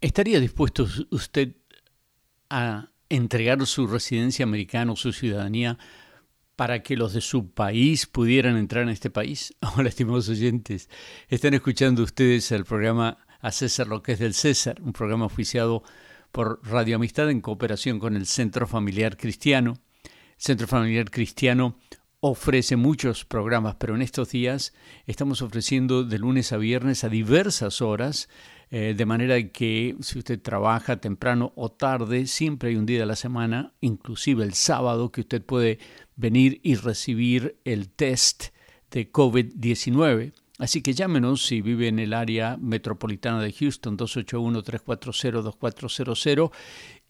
¿Estaría dispuesto usted a entregar su residencia americana o su ciudadanía para que los de su país pudieran entrar en este país? Hola, estimados oyentes. Están escuchando ustedes el programa A César lo del César, un programa oficiado por Radio Amistad en cooperación con el Centro Familiar Cristiano. Centro Familiar Cristiano ofrece muchos programas, pero en estos días estamos ofreciendo de lunes a viernes a diversas horas, eh, de manera que si usted trabaja temprano o tarde, siempre hay un día de la semana, inclusive el sábado, que usted puede venir y recibir el test de COVID-19. Así que llámenos si vive en el área metropolitana de Houston, 281-340-2400,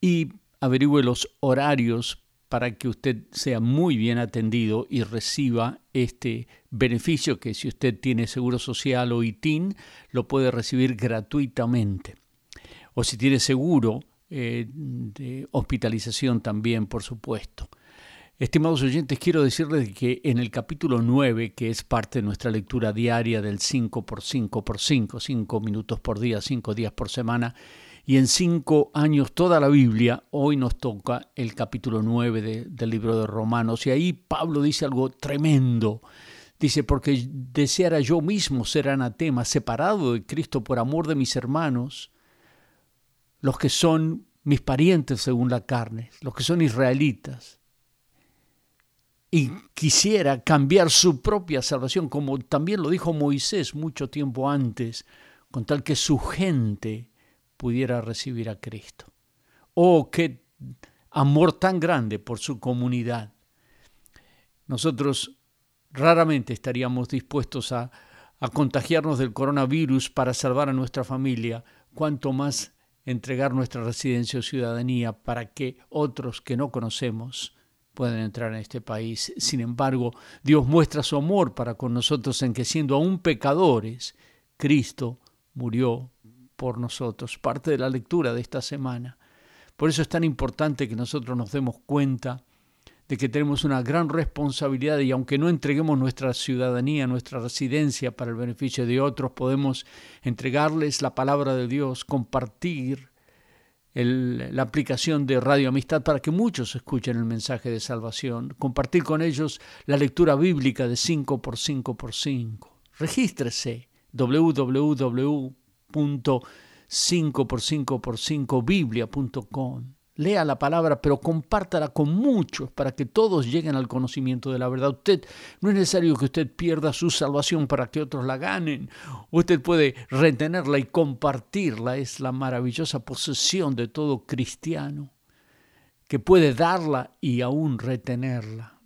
y averigüe los horarios para que usted sea muy bien atendido y reciba este beneficio que si usted tiene seguro social o ITIN, lo puede recibir gratuitamente. O si tiene seguro eh, de hospitalización también, por supuesto. Estimados oyentes, quiero decirles que en el capítulo 9, que es parte de nuestra lectura diaria del 5 por 5 por 5, 5 minutos por día, 5 días por semana, y en cinco años toda la Biblia, hoy nos toca el capítulo 9 del libro de Romanos. Y ahí Pablo dice algo tremendo. Dice, porque deseara yo mismo ser anatema, separado de Cristo por amor de mis hermanos, los que son mis parientes según la carne, los que son israelitas. Y quisiera cambiar su propia salvación, como también lo dijo Moisés mucho tiempo antes, con tal que su gente pudiera recibir a Cristo. Oh, qué amor tan grande por su comunidad. Nosotros raramente estaríamos dispuestos a, a contagiarnos del coronavirus para salvar a nuestra familia, cuanto más entregar nuestra residencia o ciudadanía para que otros que no conocemos puedan entrar en este país. Sin embargo, Dios muestra su amor para con nosotros en que siendo aún pecadores, Cristo murió por nosotros, parte de la lectura de esta semana. Por eso es tan importante que nosotros nos demos cuenta de que tenemos una gran responsabilidad y aunque no entreguemos nuestra ciudadanía, nuestra residencia para el beneficio de otros, podemos entregarles la palabra de Dios, compartir la aplicación de Radio Amistad para que muchos escuchen el mensaje de salvación, compartir con ellos la lectura bíblica de 5 por 5 por 5. Regístrese www 5x5x5 biblia.com. Lea la palabra, pero compártala con muchos para que todos lleguen al conocimiento de la verdad. Usted no es necesario que usted pierda su salvación para que otros la ganen. Usted puede retenerla y compartirla. Es la maravillosa posesión de todo cristiano que puede darla y aún retenerla.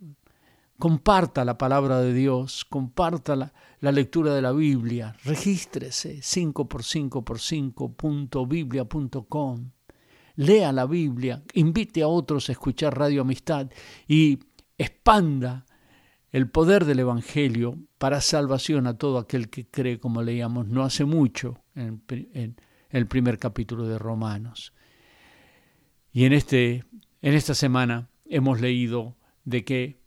Comparta la palabra de Dios, compártala la lectura de la Biblia, regístrese 5x5x5.biblia.com, lea la Biblia, invite a otros a escuchar Radio Amistad y expanda el poder del Evangelio para salvación a todo aquel que cree, como leíamos no hace mucho en, en el primer capítulo de Romanos. Y en, este, en esta semana hemos leído de que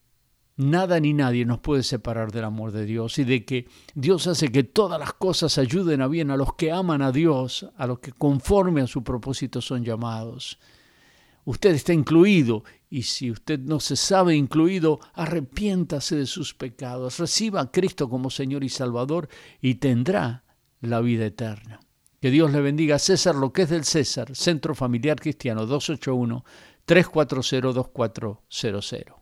nada ni nadie nos puede separar del amor de Dios y de que Dios hace que todas las cosas ayuden a bien a los que aman a Dios, a los que conforme a su propósito son llamados. Usted está incluido y si usted no se sabe incluido, arrepiéntase de sus pecados, reciba a Cristo como Señor y Salvador y tendrá la vida eterna. Que Dios le bendiga. César, lo que es del César, Centro Familiar Cristiano 281 340 2400.